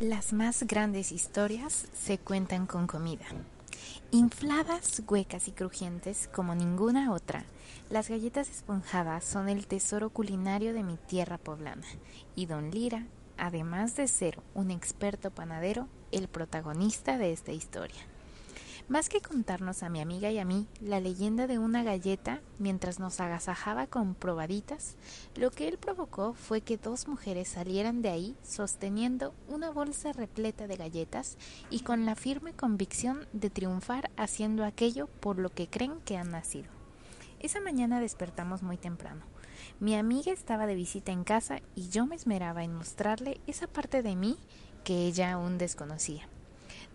Las más grandes historias se cuentan con comida. Infladas, huecas y crujientes como ninguna otra, las galletas esponjadas son el tesoro culinario de mi tierra poblana y Don Lira, además de ser un experto panadero, el protagonista de esta historia. Más que contarnos a mi amiga y a mí la leyenda de una galleta mientras nos agasajaba con probaditas, lo que él provocó fue que dos mujeres salieran de ahí sosteniendo una bolsa repleta de galletas y con la firme convicción de triunfar haciendo aquello por lo que creen que han nacido. Esa mañana despertamos muy temprano. Mi amiga estaba de visita en casa y yo me esmeraba en mostrarle esa parte de mí que ella aún desconocía.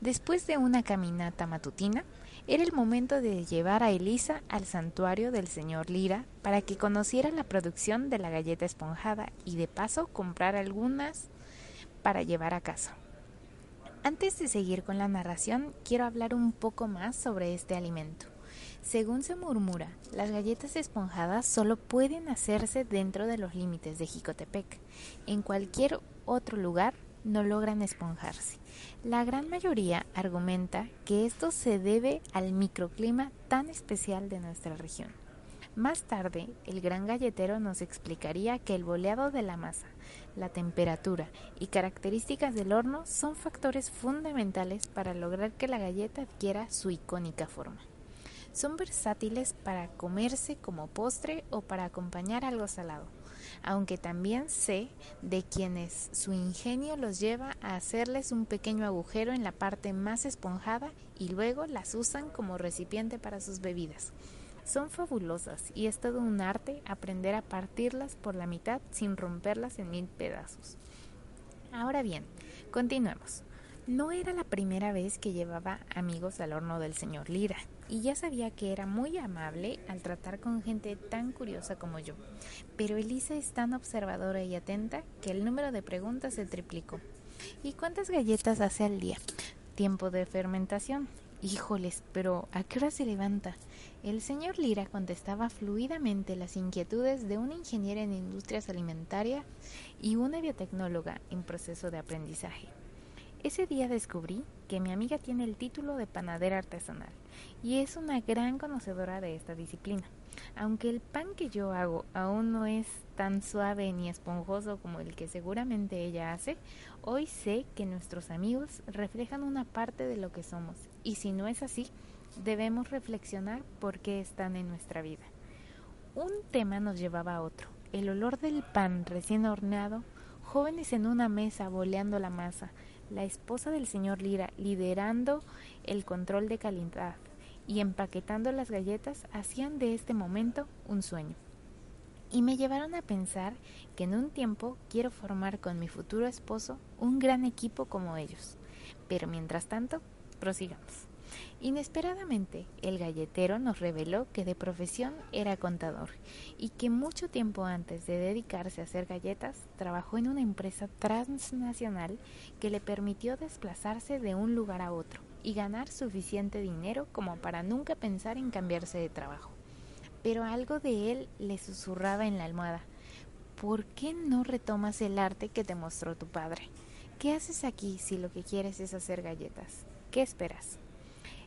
Después de una caminata matutina, era el momento de llevar a Elisa al santuario del señor Lira para que conociera la producción de la galleta esponjada y de paso comprar algunas para llevar a casa. Antes de seguir con la narración, quiero hablar un poco más sobre este alimento. Según se murmura, las galletas esponjadas solo pueden hacerse dentro de los límites de Jicotepec. En cualquier otro lugar no logran esponjarse. La gran mayoría argumenta que esto se debe al microclima tan especial de nuestra región. Más tarde, el gran galletero nos explicaría que el boleado de la masa, la temperatura y características del horno son factores fundamentales para lograr que la galleta adquiera su icónica forma. Son versátiles para comerse como postre o para acompañar algo salado aunque también sé de quienes su ingenio los lleva a hacerles un pequeño agujero en la parte más esponjada y luego las usan como recipiente para sus bebidas. Son fabulosas y es todo un arte aprender a partirlas por la mitad sin romperlas en mil pedazos. Ahora bien, continuemos. No era la primera vez que llevaba amigos al horno del señor Lira, y ya sabía que era muy amable al tratar con gente tan curiosa como yo. Pero Elisa es tan observadora y atenta que el número de preguntas se triplicó. ¿Y cuántas galletas hace al día? Tiempo de fermentación. Híjoles, pero ¿a qué hora se levanta? El señor Lira contestaba fluidamente las inquietudes de una ingeniera en industrias alimentarias y una biotecnóloga en proceso de aprendizaje. Ese día descubrí que mi amiga tiene el título de panadera artesanal y es una gran conocedora de esta disciplina. Aunque el pan que yo hago aún no es tan suave ni esponjoso como el que seguramente ella hace, hoy sé que nuestros amigos reflejan una parte de lo que somos y si no es así, debemos reflexionar por qué están en nuestra vida. Un tema nos llevaba a otro, el olor del pan recién horneado, jóvenes en una mesa boleando la masa, la esposa del señor Lira, liderando el control de calidad y empaquetando las galletas, hacían de este momento un sueño. Y me llevaron a pensar que en un tiempo quiero formar con mi futuro esposo un gran equipo como ellos. Pero mientras tanto, prosigamos. Inesperadamente, el galletero nos reveló que de profesión era contador y que mucho tiempo antes de dedicarse a hacer galletas, trabajó en una empresa transnacional que le permitió desplazarse de un lugar a otro y ganar suficiente dinero como para nunca pensar en cambiarse de trabajo. Pero algo de él le susurraba en la almohada. ¿Por qué no retomas el arte que te mostró tu padre? ¿Qué haces aquí si lo que quieres es hacer galletas? ¿Qué esperas?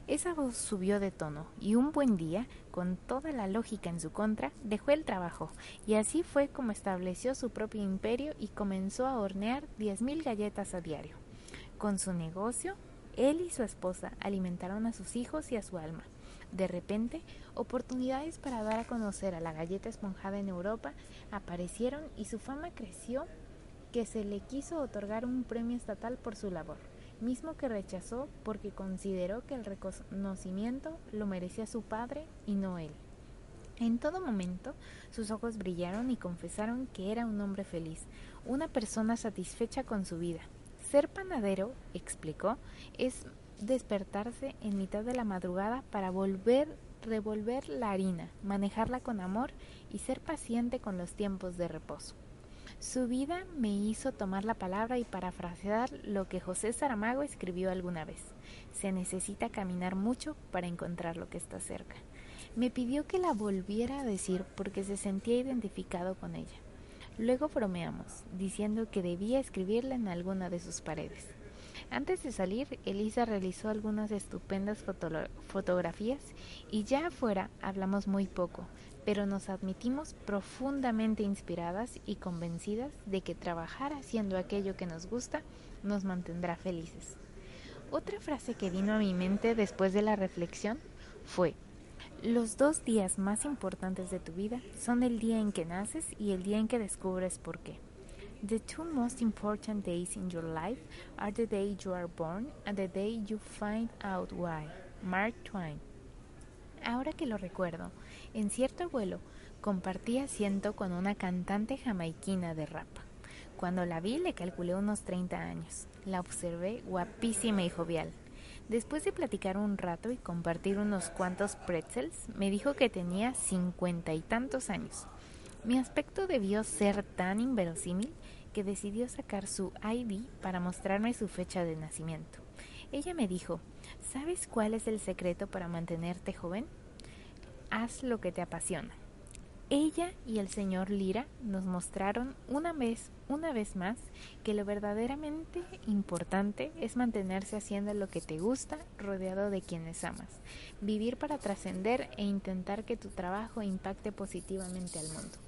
Esa voz subió de tono y un buen día, con toda la lógica en su contra, dejó el trabajo y así fue como estableció su propio imperio y comenzó a hornear diez mil galletas a diario. Con su negocio, él y su esposa alimentaron a sus hijos y a su alma. De repente, oportunidades para dar a conocer a la galleta esponjada en Europa aparecieron y su fama creció que se le quiso otorgar un premio estatal por su labor mismo que rechazó porque consideró que el reconocimiento lo merecía su padre y no él. En todo momento sus ojos brillaron y confesaron que era un hombre feliz, una persona satisfecha con su vida. Ser panadero, explicó, es despertarse en mitad de la madrugada para volver revolver la harina, manejarla con amor y ser paciente con los tiempos de reposo. Su vida me hizo tomar la palabra y parafrasear lo que José Saramago escribió alguna vez. Se necesita caminar mucho para encontrar lo que está cerca. Me pidió que la volviera a decir porque se sentía identificado con ella. Luego bromeamos, diciendo que debía escribirla en alguna de sus paredes. Antes de salir, Elisa realizó algunas estupendas fotografías y ya afuera hablamos muy poco, pero nos admitimos profundamente inspiradas y convencidas de que trabajar haciendo aquello que nos gusta nos mantendrá felices. Otra frase que vino a mi mente después de la reflexión fue, los dos días más importantes de tu vida son el día en que naces y el día en que descubres por qué. The two most important days in your life are the day you are born and the day you find out why. Mark Twain. Ahora que lo recuerdo, en cierto vuelo compartí asiento con una cantante jamaiquina de rap. Cuando la vi le calculé unos 30 años. La observé guapísima y jovial. Después de platicar un rato y compartir unos cuantos pretzels, me dijo que tenía cincuenta y tantos años. Mi aspecto debió ser tan inverosímil que decidió sacar su ID para mostrarme su fecha de nacimiento. Ella me dijo, ¿sabes cuál es el secreto para mantenerte joven? Haz lo que te apasiona. Ella y el señor Lira nos mostraron una vez, una vez más que lo verdaderamente importante es mantenerse haciendo lo que te gusta, rodeado de quienes amas, vivir para trascender e intentar que tu trabajo impacte positivamente al mundo.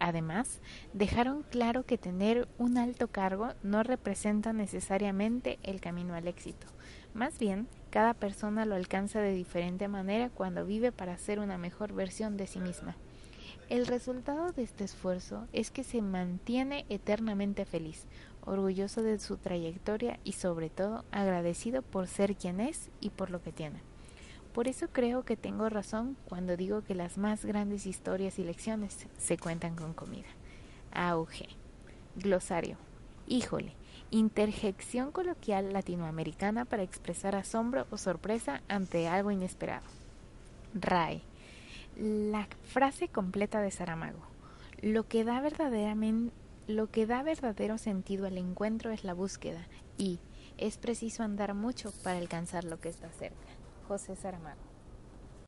Además, dejaron claro que tener un alto cargo no representa necesariamente el camino al éxito. Más bien, cada persona lo alcanza de diferente manera cuando vive para ser una mejor versión de sí misma. El resultado de este esfuerzo es que se mantiene eternamente feliz, orgulloso de su trayectoria y sobre todo agradecido por ser quien es y por lo que tiene. Por eso creo que tengo razón cuando digo que las más grandes historias y lecciones se cuentan con comida. Auge. Glosario. Híjole. Interjección coloquial latinoamericana para expresar asombro o sorpresa ante algo inesperado. RAE. La frase completa de Saramago. Lo que da verdaderamente lo que da verdadero sentido al encuentro es la búsqueda y es preciso andar mucho para alcanzar lo que está cerca. José Saramago.